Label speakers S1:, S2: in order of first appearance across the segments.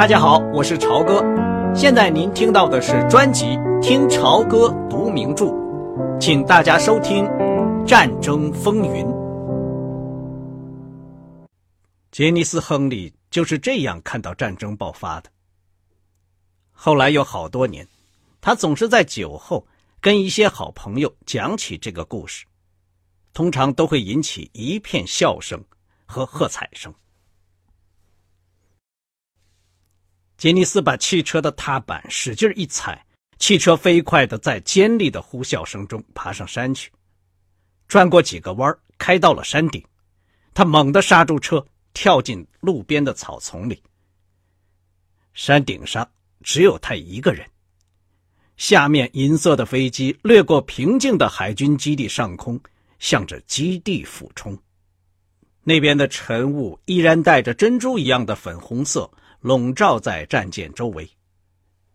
S1: 大家好，我是朝哥。现在您听到的是专辑《听朝歌读名著》，请大家收听《战争风云》。杰尼斯·亨利就是这样看到战争爆发的。后来有好多年，他总是在酒后跟一些好朋友讲起这个故事，通常都会引起一片笑声和喝彩声。杰尼斯把汽车的踏板使劲一踩，汽车飞快的在尖利的呼啸声中爬上山去，转过几个弯，开到了山顶。他猛地刹住车，跳进路边的草丛里。山顶上只有他一个人。下面银色的飞机掠过平静的海军基地上空，向着基地俯冲。那边的晨雾依然带着珍珠一样的粉红色。笼罩在战舰周围，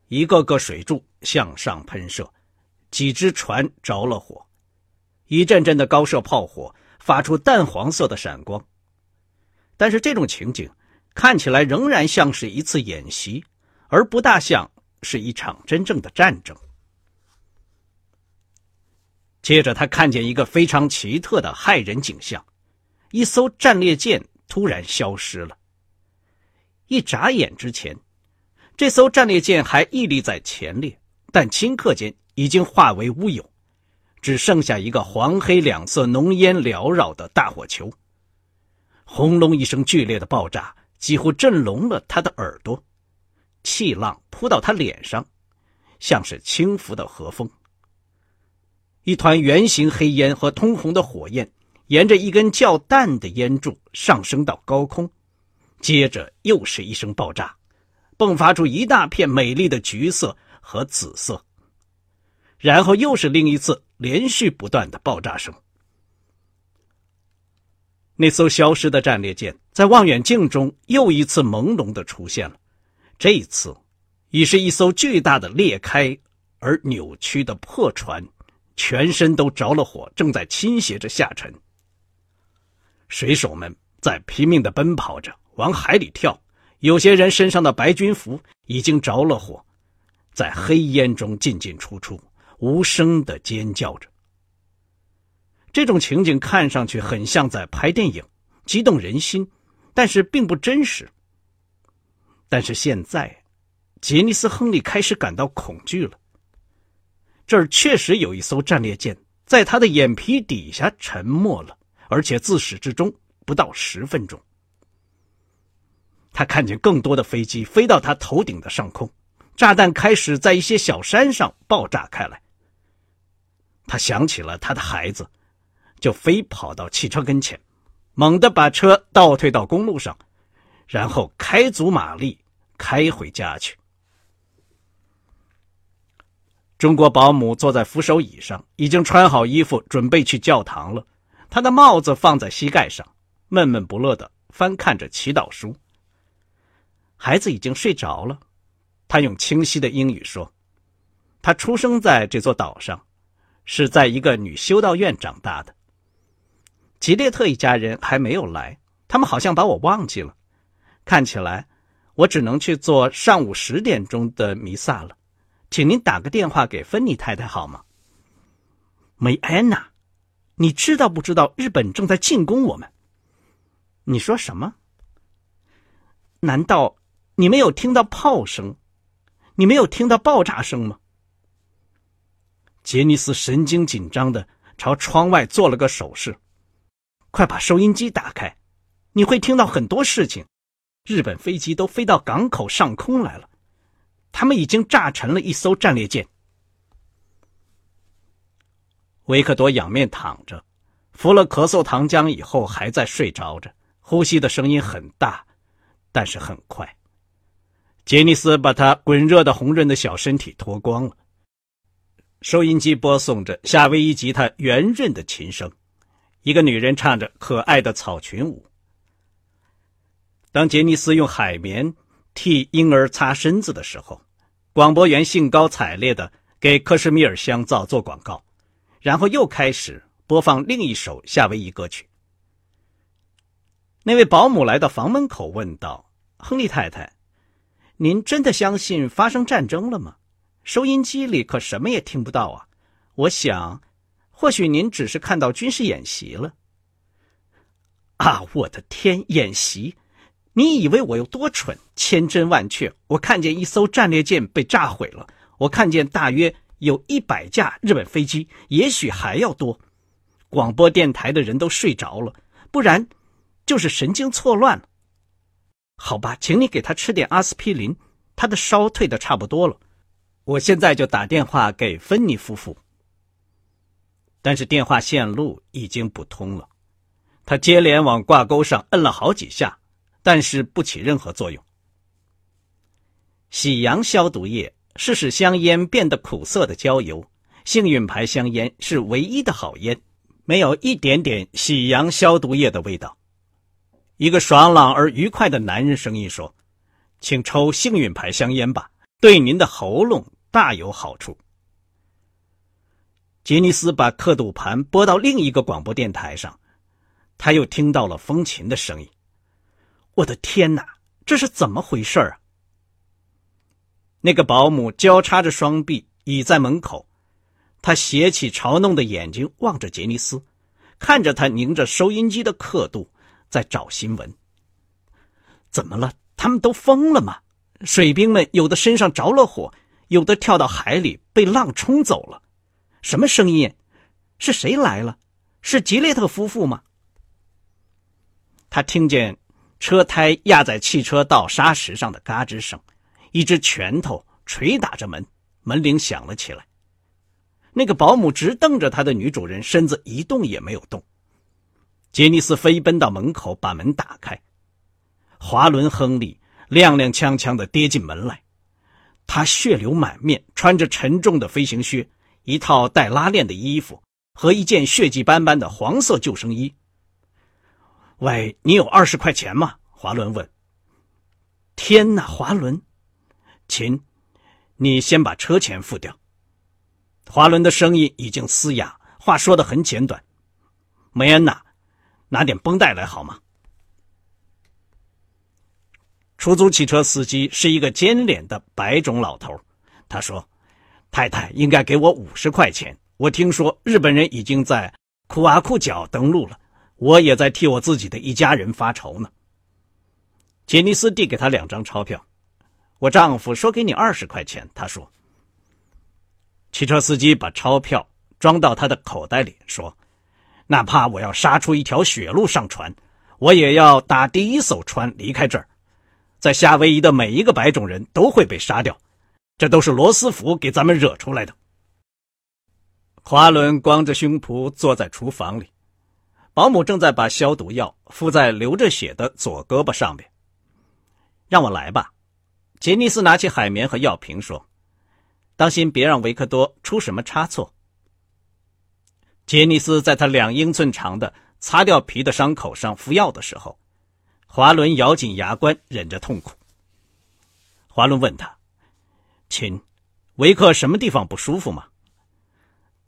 S1: 一个个水柱向上喷射，几只船着了火，一阵阵的高射炮火发出淡黄色的闪光。但是这种情景看起来仍然像是一次演习，而不大像是一场真正的战争。接着，他看见一个非常奇特的骇人景象：一艘战列舰突然消失了。一眨眼之前，这艘战列舰还屹立在前列，但顷刻间已经化为乌有，只剩下一个黄黑两色浓烟缭绕的大火球。轰隆一声剧烈的爆炸，几乎震聋了他的耳朵，气浪扑到他脸上，像是轻拂的和风。一团圆形黑烟和通红的火焰，沿着一根较淡的烟柱上升到高空。接着又是一声爆炸，迸发出一大片美丽的橘色和紫色。然后又是另一次连续不断的爆炸声。那艘消失的战列舰在望远镜中又一次朦胧的出现了，这一次已是一艘巨大的裂开而扭曲的破船，全身都着了火，正在倾斜着下沉。水手们在拼命的奔跑着。往海里跳，有些人身上的白军服已经着了火，在黑烟中进进出出，无声的尖叫着。这种情景看上去很像在拍电影，激动人心，但是并不真实。但是现在，杰尼斯·亨利开始感到恐惧了。这儿确实有一艘战列舰在他的眼皮底下沉没了，而且自始至终不到十分钟。他看见更多的飞机飞到他头顶的上空，炸弹开始在一些小山上爆炸开来。他想起了他的孩子，就飞跑到汽车跟前，猛地把车倒退到公路上，然后开足马力开回家去。中国保姆坐在扶手椅上，已经穿好衣服，准备去教堂了。他的帽子放在膝盖上，闷闷不乐的翻看着祈祷书。孩子已经睡着了，他用清晰的英语说：“他出生在这座岛上，是在一个女修道院长大的。吉列特一家人还没有来，他们好像把我忘记了。看起来，我只能去做上午十点钟的弥撒了。请您打个电话给芬妮太太好吗？”梅安娜，你知道不知道日本正在进攻我们？你说什么？难道？你没有听到炮声，你没有听到爆炸声吗？杰尼斯神经紧张的朝窗外做了个手势：“快把收音机打开，你会听到很多事情。日本飞机都飞到港口上空来了，他们已经炸沉了一艘战列舰。”维克多仰面躺着，服了咳嗽糖浆以后还在睡着着，呼吸的声音很大，但是很快。杰尼斯把他滚热的红润的小身体脱光了。收音机播送着夏威夷吉他圆润的琴声，一个女人唱着可爱的草裙舞。当杰尼斯用海绵替婴儿擦身子的时候，广播员兴高采烈的给克什米尔香皂做广告，然后又开始播放另一首夏威夷歌曲。那位保姆来到房门口问道：“亨利太太。”您真的相信发生战争了吗？收音机里可什么也听不到啊！我想，或许您只是看到军事演习了。啊，我的天！演习？你以为我有多蠢？千真万确，我看见一艘战列舰被炸毁了，我看见大约有一百架日本飞机，也许还要多。广播电台的人都睡着了，不然就是神经错乱了。好吧，请你给他吃点阿司匹林，他的烧退的差不多了。我现在就打电话给芬妮夫妇。但是电话线路已经不通了，他接连往挂钩上摁了好几下，但是不起任何作用。喜阳消毒液是使香烟变得苦涩的焦油，幸运牌香烟是唯一的好烟，没有一点点喜阳消毒液的味道。一个爽朗而愉快的男人声音说：“请抽幸运牌香烟吧，对您的喉咙大有好处。”杰尼斯把刻度盘拨到另一个广播电台上，他又听到了风琴的声音。我的天哪，这是怎么回事啊？那个保姆交叉着双臂倚在门口，他斜起嘲弄的眼睛望着杰尼斯，看着他拧着收音机的刻度。在找新闻。怎么了？他们都疯了吗？水兵们有的身上着了火，有的跳到海里被浪冲走了。什么声音？是谁来了？是吉列特夫妇吗？他听见车胎压在汽车道沙石上的嘎吱声，一只拳头捶打着门，门铃响了起来。那个保姆直瞪着他的女主人，身子一动也没有动。杰尼斯飞奔到门口，把门打开。华伦·亨利踉踉跄跄地跌进门来，他血流满面，穿着沉重的飞行靴，一套带拉链的衣服和一件血迹斑斑的黄色救生衣。喂，你有二十块钱吗？华伦问。天哪，华伦，亲，你先把车钱付掉。华伦的声音已经嘶哑，话说的很简短。梅安娜。拿点绷带来好吗？出租汽车司机是一个尖脸的白种老头，他说：“太太应该给我五十块钱。我听说日本人已经在库阿库角登陆了，我也在替我自己的一家人发愁呢。”杰尼斯递给他两张钞票，我丈夫说给你二十块钱。他说：“汽车司机把钞票装到他的口袋里，说。”哪怕我要杀出一条血路上船，我也要打第一艘船离开这儿。在夏威夷的每一个白种人都会被杀掉，这都是罗斯福给咱们惹出来的。华伦光着胸脯坐在厨房里，保姆正在把消毒药敷在流着血的左胳膊上面。让我来吧，杰尼斯拿起海绵和药瓶说：“当心别让维克多出什么差错。”杰尼斯在他两英寸长的擦掉皮的伤口上敷药的时候，华伦咬紧牙关，忍着痛苦。华伦问他：“亲，维克什么地方不舒服吗？”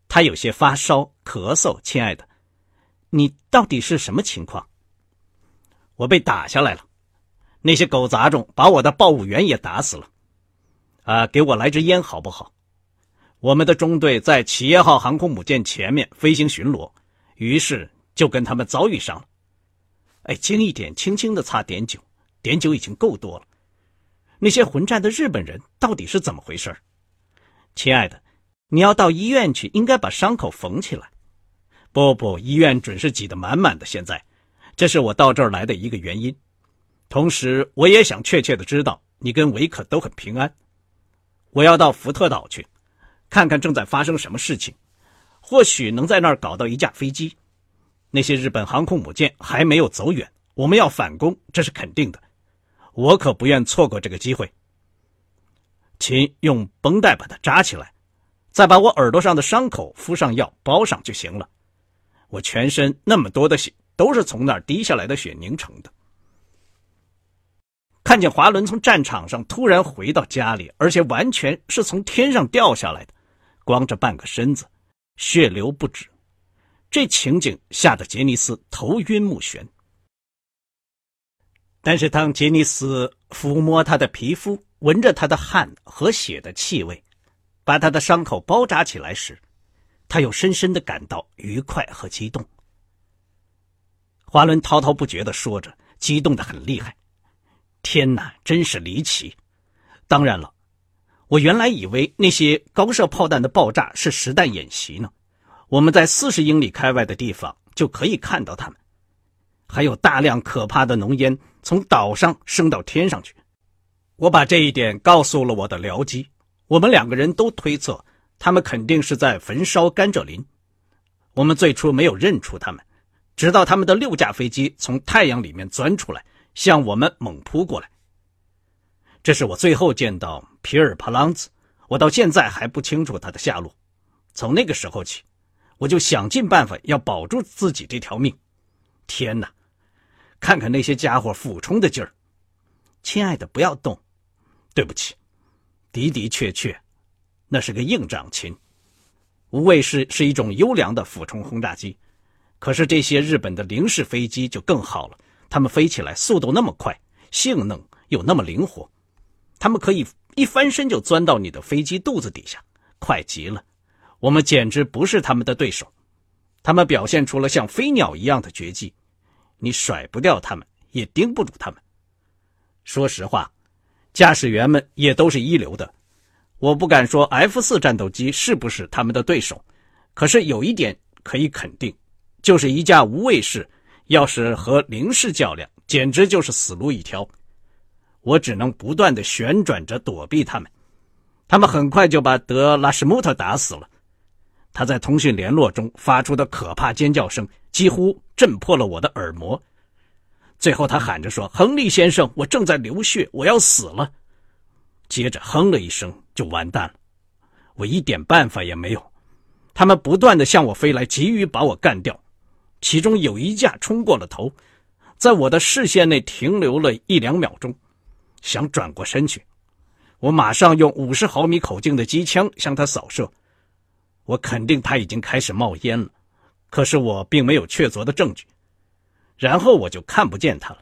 S1: 他有些发烧、咳嗽。亲爱的，你到底是什么情况？我被打下来了，那些狗杂种把我的报务员也打死了。啊，给我来支烟好不好？我们的中队在企业号航空母舰前面飞行巡逻，于是就跟他们遭遇上了。哎，轻一点，轻轻的擦碘酒，碘酒已经够多了。那些混战的日本人到底是怎么回事亲爱的，你要到医院去，应该把伤口缝起来。不不，医院准是挤得满满的。现在，这是我到这儿来的一个原因。同时，我也想确切的知道你跟维克都很平安。我要到福特岛去。看看正在发生什么事情，或许能在那儿搞到一架飞机。那些日本航空母舰还没有走远，我们要反攻，这是肯定的。我可不愿错过这个机会。请用绷带把它扎起来，再把我耳朵上的伤口敷上药，包上就行了。我全身那么多的血，都是从那儿滴下来的血凝成的。看见华伦从战场上突然回到家里，而且完全是从天上掉下来的。光着半个身子，血流不止，这情景吓得杰尼斯头晕目眩。但是当杰尼斯抚摸他的皮肤，闻着他的汗和血的气味，把他的伤口包扎起来时，他又深深的感到愉快和激动。华伦滔滔不绝的说着，激动的很厉害。天哪，真是离奇！当然了，我原来以为那些高射炮弹的爆炸是实弹演习呢。我们在四十英里开外的地方就可以看到他们，还有大量可怕的浓烟从岛上升到天上去。我把这一点告诉了我的僚机，我们两个人都推测他们肯定是在焚烧甘蔗林。我们最初没有认出他们，直到他们的六架飞机从太阳里面钻出来，向我们猛扑过来。这是我最后见到皮尔帕朗兹，我到现在还不清楚他的下落。从那个时候起，我就想尽办法要保住自己这条命。天哪，看看那些家伙俯冲的劲儿！亲爱的，不要动。对不起，的的确确，那是个硬掌琴。无畏是是一种优良的俯冲轰炸机，可是这些日本的零式飞机就更好了。它们飞起来速度那么快，性能又那么灵活，他们可以一翻身就钻到你的飞机肚子底下，快极了。我们简直不是他们的对手。他们表现出了像飞鸟一样的绝技，你甩不掉他们，也盯不住他们。说实话。驾驶员们也都是一流的，我不敢说 F 四战斗机是不是他们的对手，可是有一点可以肯定，就是一架无畏式要是和零式较量，简直就是死路一条。我只能不断的旋转着躲避他们，他们很快就把德拉什穆特打死了。他在通讯联络中发出的可怕尖叫声几乎震破了我的耳膜。最后，他喊着说：“亨利先生，我正在流血，我要死了。”接着哼了一声，就完蛋了。我一点办法也没有。他们不断的向我飞来，急于把我干掉。其中有一架冲过了头，在我的视线内停留了一两秒钟，想转过身去。我马上用五十毫米口径的机枪向他扫射。我肯定他已经开始冒烟了，可是我并没有确凿的证据。然后我就看不见他了。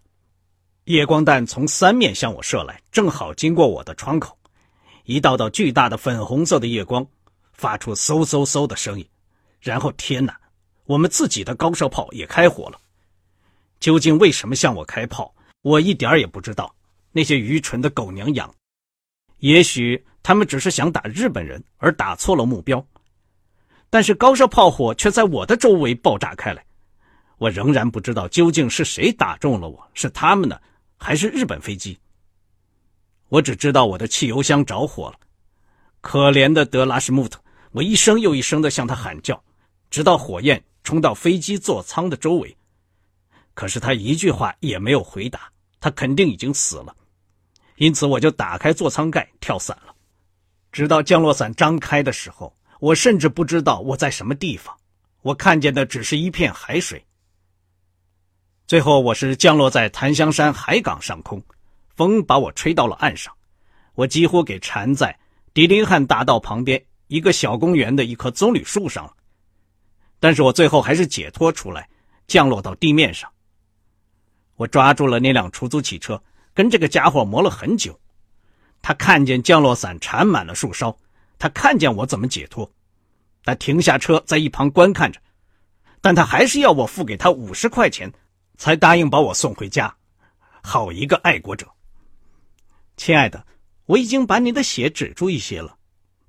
S1: 夜光弹从三面向我射来，正好经过我的窗口。一道道巨大的粉红色的夜光，发出嗖嗖嗖的声音。然后，天哪！我们自己的高射炮也开火了。究竟为什么向我开炮？我一点也不知道。那些愚蠢的狗娘养，也许他们只是想打日本人，而打错了目标。但是高射炮火却在我的周围爆炸开来。我仍然不知道究竟是谁打中了我，是他们呢，还是日本飞机？我只知道我的汽油箱着火了。可怜的德拉什穆特，我一声又一声的向他喊叫，直到火焰冲到飞机座舱的周围。可是他一句话也没有回答，他肯定已经死了。因此，我就打开座舱盖跳伞了。直到降落伞张开的时候，我甚至不知道我在什么地方，我看见的只是一片海水。最后，我是降落在檀香山海港上空，风把我吹到了岸上，我几乎给缠在迪林汉大道旁边一个小公园的一棵棕榈树上了。但是我最后还是解脱出来，降落到地面上。我抓住了那辆出租汽车，跟这个家伙磨了很久。他看见降落伞缠满了树梢，他看见我怎么解脱，他停下车在一旁观看着，但他还是要我付给他五十块钱。才答应把我送回家，好一个爱国者！亲爱的，我已经把你的血止住一些了，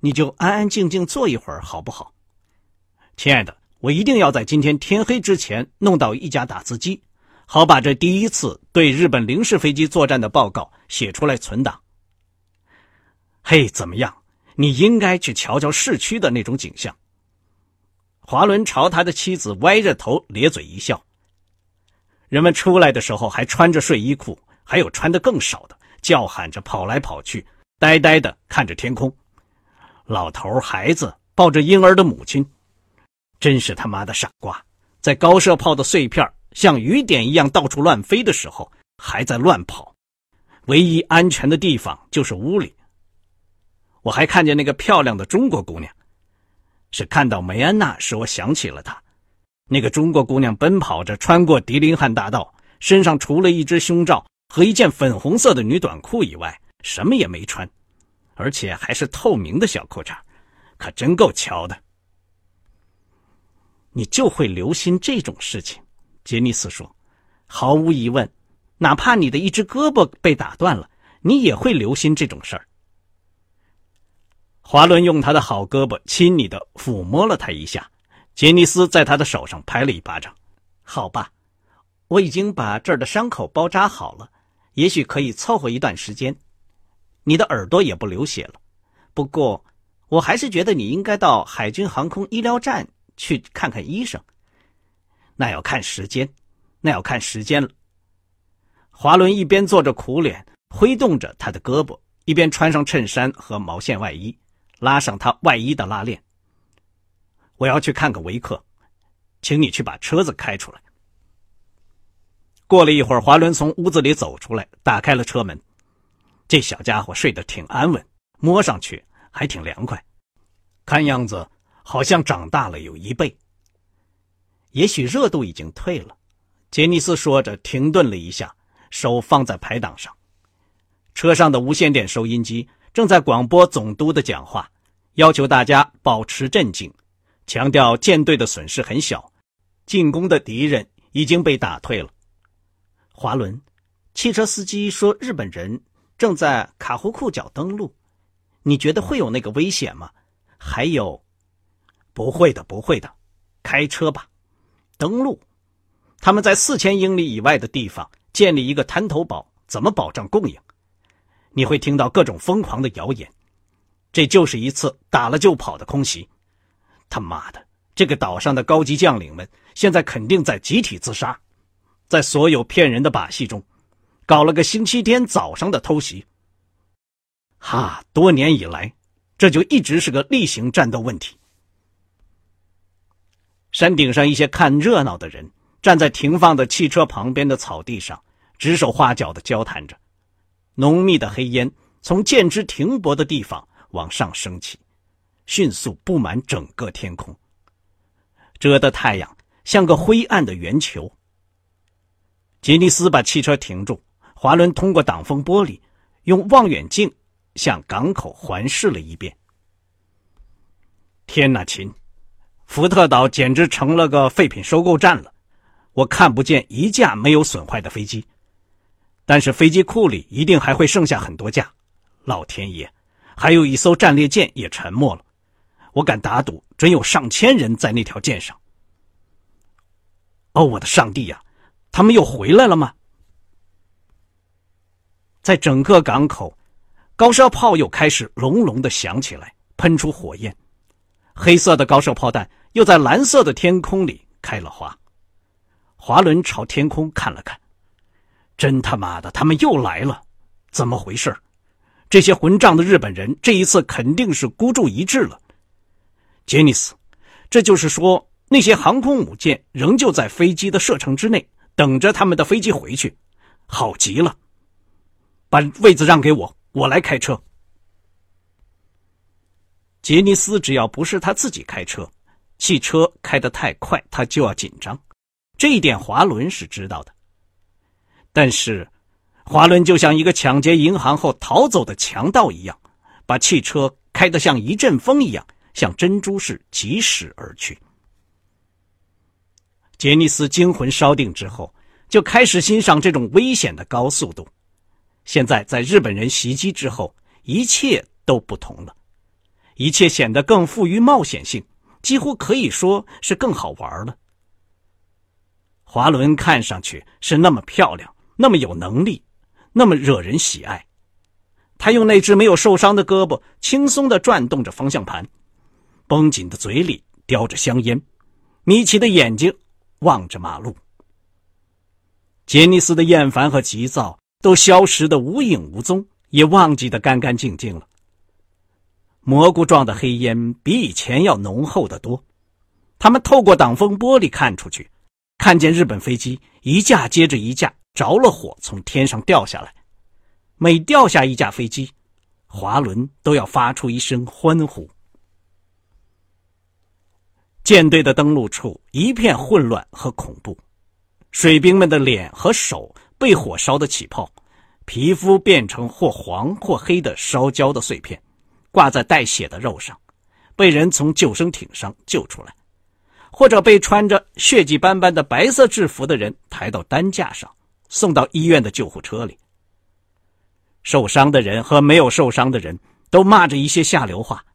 S1: 你就安安静静坐一会儿好不好？亲爱的，我一定要在今天天黑之前弄到一架打字机，好把这第一次对日本零式飞机作战的报告写出来存档。嘿，怎么样？你应该去瞧瞧市区的那种景象。华伦朝他的妻子歪着头咧嘴一笑。人们出来的时候还穿着睡衣裤，还有穿的更少的，叫喊着跑来跑去，呆呆的看着天空。老头、孩子抱着婴儿的母亲，真是他妈的傻瓜！在高射炮的碎片像雨点一样到处乱飞的时候，还在乱跑。唯一安全的地方就是屋里。我还看见那个漂亮的中国姑娘，是看到梅安娜使我想起了她。那个中国姑娘奔跑着穿过迪林汉大道，身上除了一只胸罩和一件粉红色的女短裤以外，什么也没穿，而且还是透明的小裤衩，可真够瞧的。你就会留心这种事情，杰尼斯说。毫无疑问，哪怕你的一只胳膊被打断了，你也会留心这种事儿。华伦用他的好胳膊亲昵的抚摸了他一下，杰尼斯在他的手上拍了一巴掌。好吧，我已经把这儿的伤口包扎好了，也许可以凑合一段时间。你的耳朵也不流血了，不过我还是觉得你应该到海军航空医疗站去看看医生。那要看时间，那要看时间了。华伦一边做着苦脸，挥动着他的胳膊，一边穿上衬衫和毛线外衣。拉上他外衣的拉链。我要去看看维克，请你去把车子开出来。过了一会儿，华伦从屋子里走出来，打开了车门。这小家伙睡得挺安稳，摸上去还挺凉快，看样子好像长大了有一倍。也许热度已经退了，杰尼斯说着，停顿了一下，手放在排档上。车上的无线电收音机。正在广播总督的讲话，要求大家保持镇静，强调舰队的损失很小，进攻的敌人已经被打退了。华伦，汽车司机说日本人正在卡湖库角登陆，你觉得会有那个危险吗？还有，不会的，不会的，开车吧。登陆，他们在四千英里以外的地方建立一个滩头堡，怎么保障供应？你会听到各种疯狂的谣言，这就是一次打了就跑的空袭。他妈的，这个岛上的高级将领们现在肯定在集体自杀，在所有骗人的把戏中，搞了个星期天早上的偷袭。哈，多年以来，这就一直是个例行战斗问题。山顶上一些看热闹的人站在停放的汽车旁边的草地上，指手画脚的交谈着。浓密的黑烟从舰只停泊的地方往上升起，迅速布满整个天空。遮的太阳像个灰暗的圆球。杰尼斯把汽车停住，华伦通过挡风玻璃，用望远镜向港口环视了一遍。天哪，亲！福特岛简直成了个废品收购站了，我看不见一架没有损坏的飞机。但是飞机库里一定还会剩下很多架，老天爷，还有一艘战列舰也沉没了，我敢打赌，准有上千人在那条舰上。哦，我的上帝呀，他们又回来了吗？在整个港口，高射炮又开始隆隆的响起来，喷出火焰，黑色的高射炮弹又在蓝色的天空里开了花。华伦朝天空看了看。真他妈的，他们又来了，怎么回事？这些混账的日本人这一次肯定是孤注一掷了。杰尼斯，这就是说那些航空母舰仍旧在飞机的射程之内，等着他们的飞机回去。好极了，把位子让给我，我来开车。杰尼斯只要不是他自己开车，汽车开得太快，他就要紧张。这一点华伦是知道的。但是，华伦就像一个抢劫银行后逃走的强盗一样，把汽车开得像一阵风一样，像珍珠似疾驶而去。杰尼斯惊魂稍定之后，就开始欣赏这种危险的高速度。现在，在日本人袭击之后，一切都不同了，一切显得更富于冒险性，几乎可以说是更好玩了。华伦看上去是那么漂亮。那么有能力，那么惹人喜爱。他用那只没有受伤的胳膊轻松的转动着方向盘，绷紧的嘴里叼着香烟，眯起的眼睛望着马路。杰尼斯的厌烦和急躁都消失的无影无踪，也忘记的干干净净了。蘑菇状的黑烟比以前要浓厚的多。他们透过挡风玻璃看出去，看见日本飞机一架接着一架。着了火，从天上掉下来。每掉下一架飞机，华伦都要发出一声欢呼。舰队的登陆处一片混乱和恐怖，水兵们的脸和手被火烧的起泡，皮肤变成或黄或黑的烧焦的碎片，挂在带血的肉上，被人从救生艇上救出来，或者被穿着血迹斑斑的白色制服的人抬到担架上，送到医院的救护车里。受伤的人和没有受伤的人都骂着一些下流话，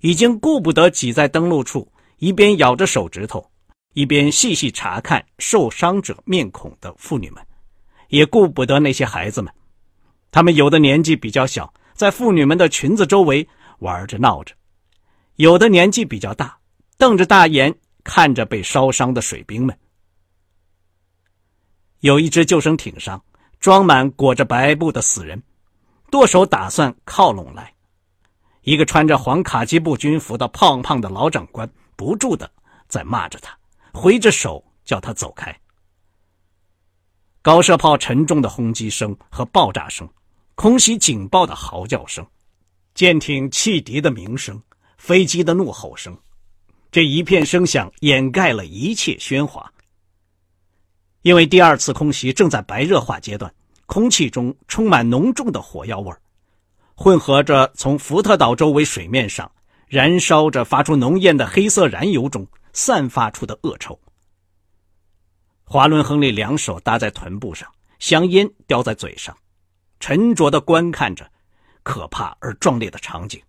S1: 已经顾不得挤在登陆处，一边咬着手指头，一边细细查看受伤者面孔的妇女们，也顾不得那些孩子们。他们有的年纪比较小，在妇女们的裙子周围玩着闹着；有的年纪比较大，瞪着大眼看着被烧伤的水兵们。有一只救生艇上装满裹着白布的死人，舵手打算靠拢来。一个穿着黄卡其布军服的胖胖的老长官不住的在骂着他，挥着手叫他走开。高射炮沉重的轰击声和爆炸声。空袭警报的嚎叫声，舰艇汽笛的鸣声，飞机的怒吼声，这一片声响掩盖了一切喧哗。因为第二次空袭正在白热化阶段，空气中充满浓重的火药味混合着从福特岛周围水面上燃烧着、发出浓烟的黑色燃油中散发出的恶臭。华伦·亨利两手搭在臀部上，香烟叼在嘴上。沉着的观看着可怕而壮烈的场景。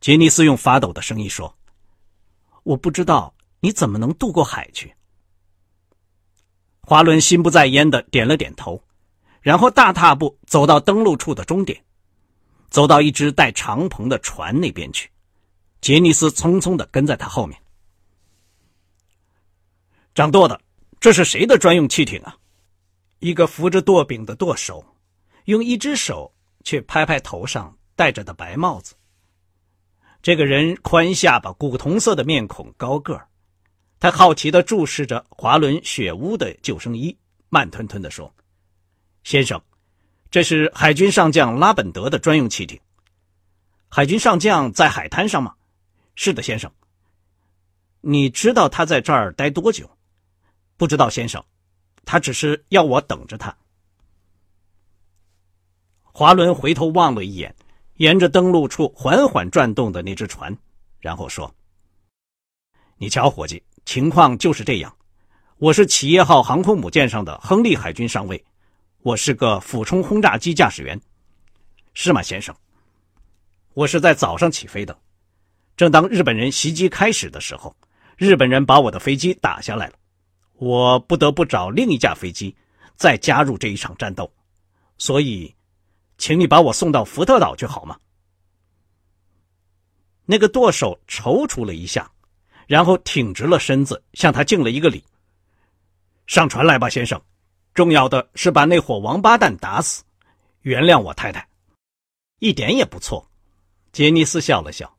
S1: 杰尼斯用发抖的声音说：“我不知道你怎么能渡过海去。”华伦心不在焉的点了点头，然后大踏步走到登陆处的终点，走到一只带长篷的船那边去。杰尼斯匆匆的跟在他后面。掌舵的，这是谁的专用汽艇啊？一个扶着舵柄的舵手，用一只手去拍拍头上戴着的白帽子。这个人宽下巴、古铜色的面孔、高个儿，他好奇地注视着华伦雪屋的救生衣，慢吞吞地说：“先生，这是海军上将拉本德的专用汽艇。海军上将在海滩上吗？是的，先生。你知道他在这儿待多久？不知道，先生。”他只是要我等着他。华伦回头望了一眼，沿着登陆处缓缓转动的那只船，然后说：“你瞧，伙计，情况就是这样。我是企业号航空母舰上的亨利海军上尉，我是个俯冲轰炸机驾驶员，是吗，先生？我是在早上起飞的，正当日本人袭击开始的时候，日本人把我的飞机打下来了。”我不得不找另一架飞机，再加入这一场战斗，所以，请你把我送到福特岛去好吗？那个舵手踌躇了一下，然后挺直了身子，向他敬了一个礼。上船来吧，先生。重要的是把那伙王八蛋打死。原谅我，太太。一点也不错。杰尼斯笑了笑。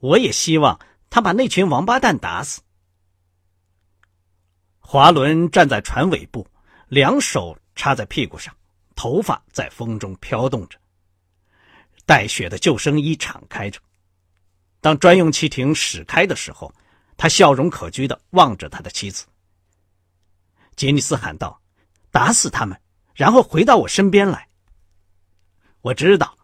S1: 我也希望他把那群王八蛋打死。华伦站在船尾部，两手插在屁股上，头发在风中飘动着。带血的救生衣敞开着。当专用汽艇驶开的时候，他笑容可掬的望着他的妻子。杰尼斯喊道：“打死他们，然后回到我身边来。”我知道，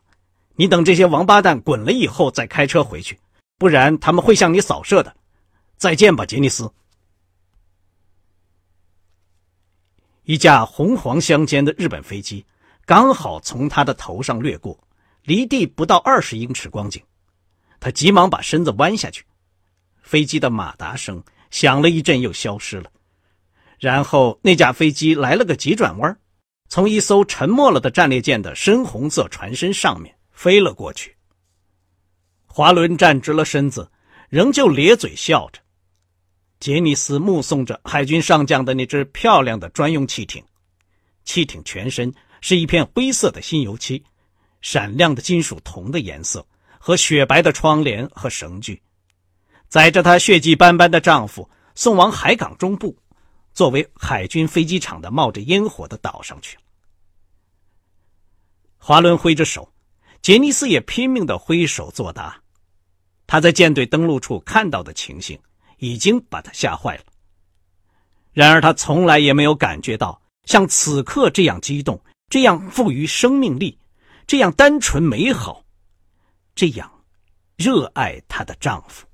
S1: 你等这些王八蛋滚了以后再开车回去，不然他们会向你扫射的。再见吧，杰尼斯。一架红黄相间的日本飞机刚好从他的头上掠过，离地不到二十英尺光景。他急忙把身子弯下去，飞机的马达声响了一阵，又消失了。然后那架飞机来了个急转弯，从一艘沉没了的战列舰的深红色船身上面飞了过去。华伦站直了身子，仍旧咧嘴笑着。杰尼斯目送着海军上将的那只漂亮的专用汽艇，汽艇全身是一片灰色的新油漆，闪亮的金属铜的颜色和雪白的窗帘和绳具，载着她血迹斑斑的丈夫送往海港中部，作为海军飞机场的冒着烟火的岛上去了。华伦挥着手，杰尼斯也拼命的挥手作答。他在舰队登陆处看到的情形。已经把他吓坏了。然而他从来也没有感觉到像此刻这样激动，这样富于生命力，这样单纯美好，这样热爱她的丈夫。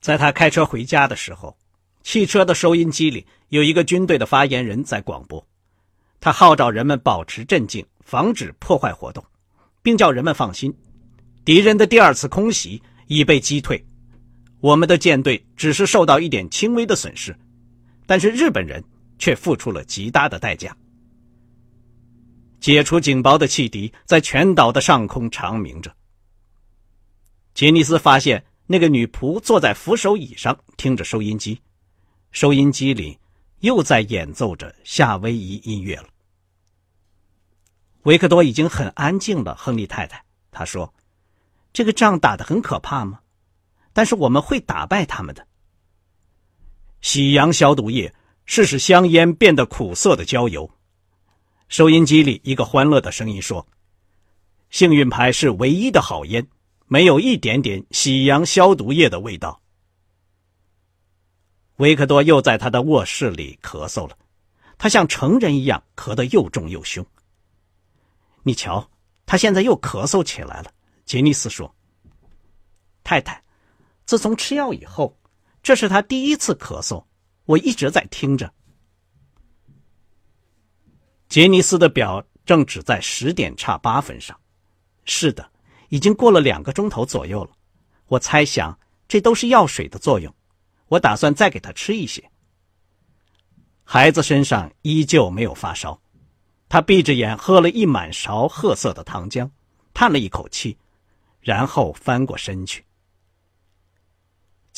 S1: 在她开车回家的时候，汽车的收音机里有一个军队的发言人在广播，他号召人们保持镇静，防止破坏活动，并叫人们放心，敌人的第二次空袭已被击退，我们的舰队只是受到一点轻微的损失，但是日本人却付出了极大的代价。解除警报的汽笛在全岛的上空长鸣着。杰尼斯发现那个女仆坐在扶手椅上听着收音机。收音机里又在演奏着夏威夷音乐了。维克多已经很安静了，亨利太太，他说：“这个仗打得很可怕吗？但是我们会打败他们的。”喜阳消毒液是使香烟变得苦涩的焦油。收音机里一个欢乐的声音说：“幸运牌是唯一的好烟，没有一点点喜阳消毒液的味道。”维克多又在他的卧室里咳嗽了，他像成人一样咳得又重又凶。你瞧，他现在又咳嗽起来了。杰尼斯说：“太太，自从吃药以后，这是他第一次咳嗽。我一直在听着。”杰尼斯的表正指在十点差八分上。是的，已经过了两个钟头左右了。我猜想，这都是药水的作用。我打算再给他吃一些。孩子身上依旧没有发烧，他闭着眼喝了一满勺褐色的糖浆，叹了一口气，然后翻过身去。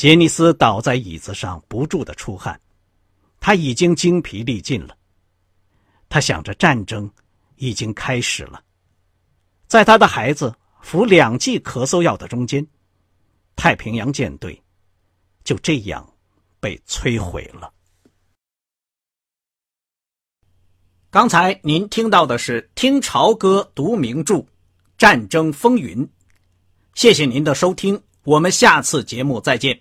S1: 杰尼斯倒在椅子上，不住的出汗，他已经精疲力尽了。他想着战争已经开始了，在他的孩子服两剂咳嗽药的中间，太平洋舰队。就这样被摧毁了。刚才您听到的是听潮歌读名著《战争风云》，谢谢您的收听，我们下次节目再见。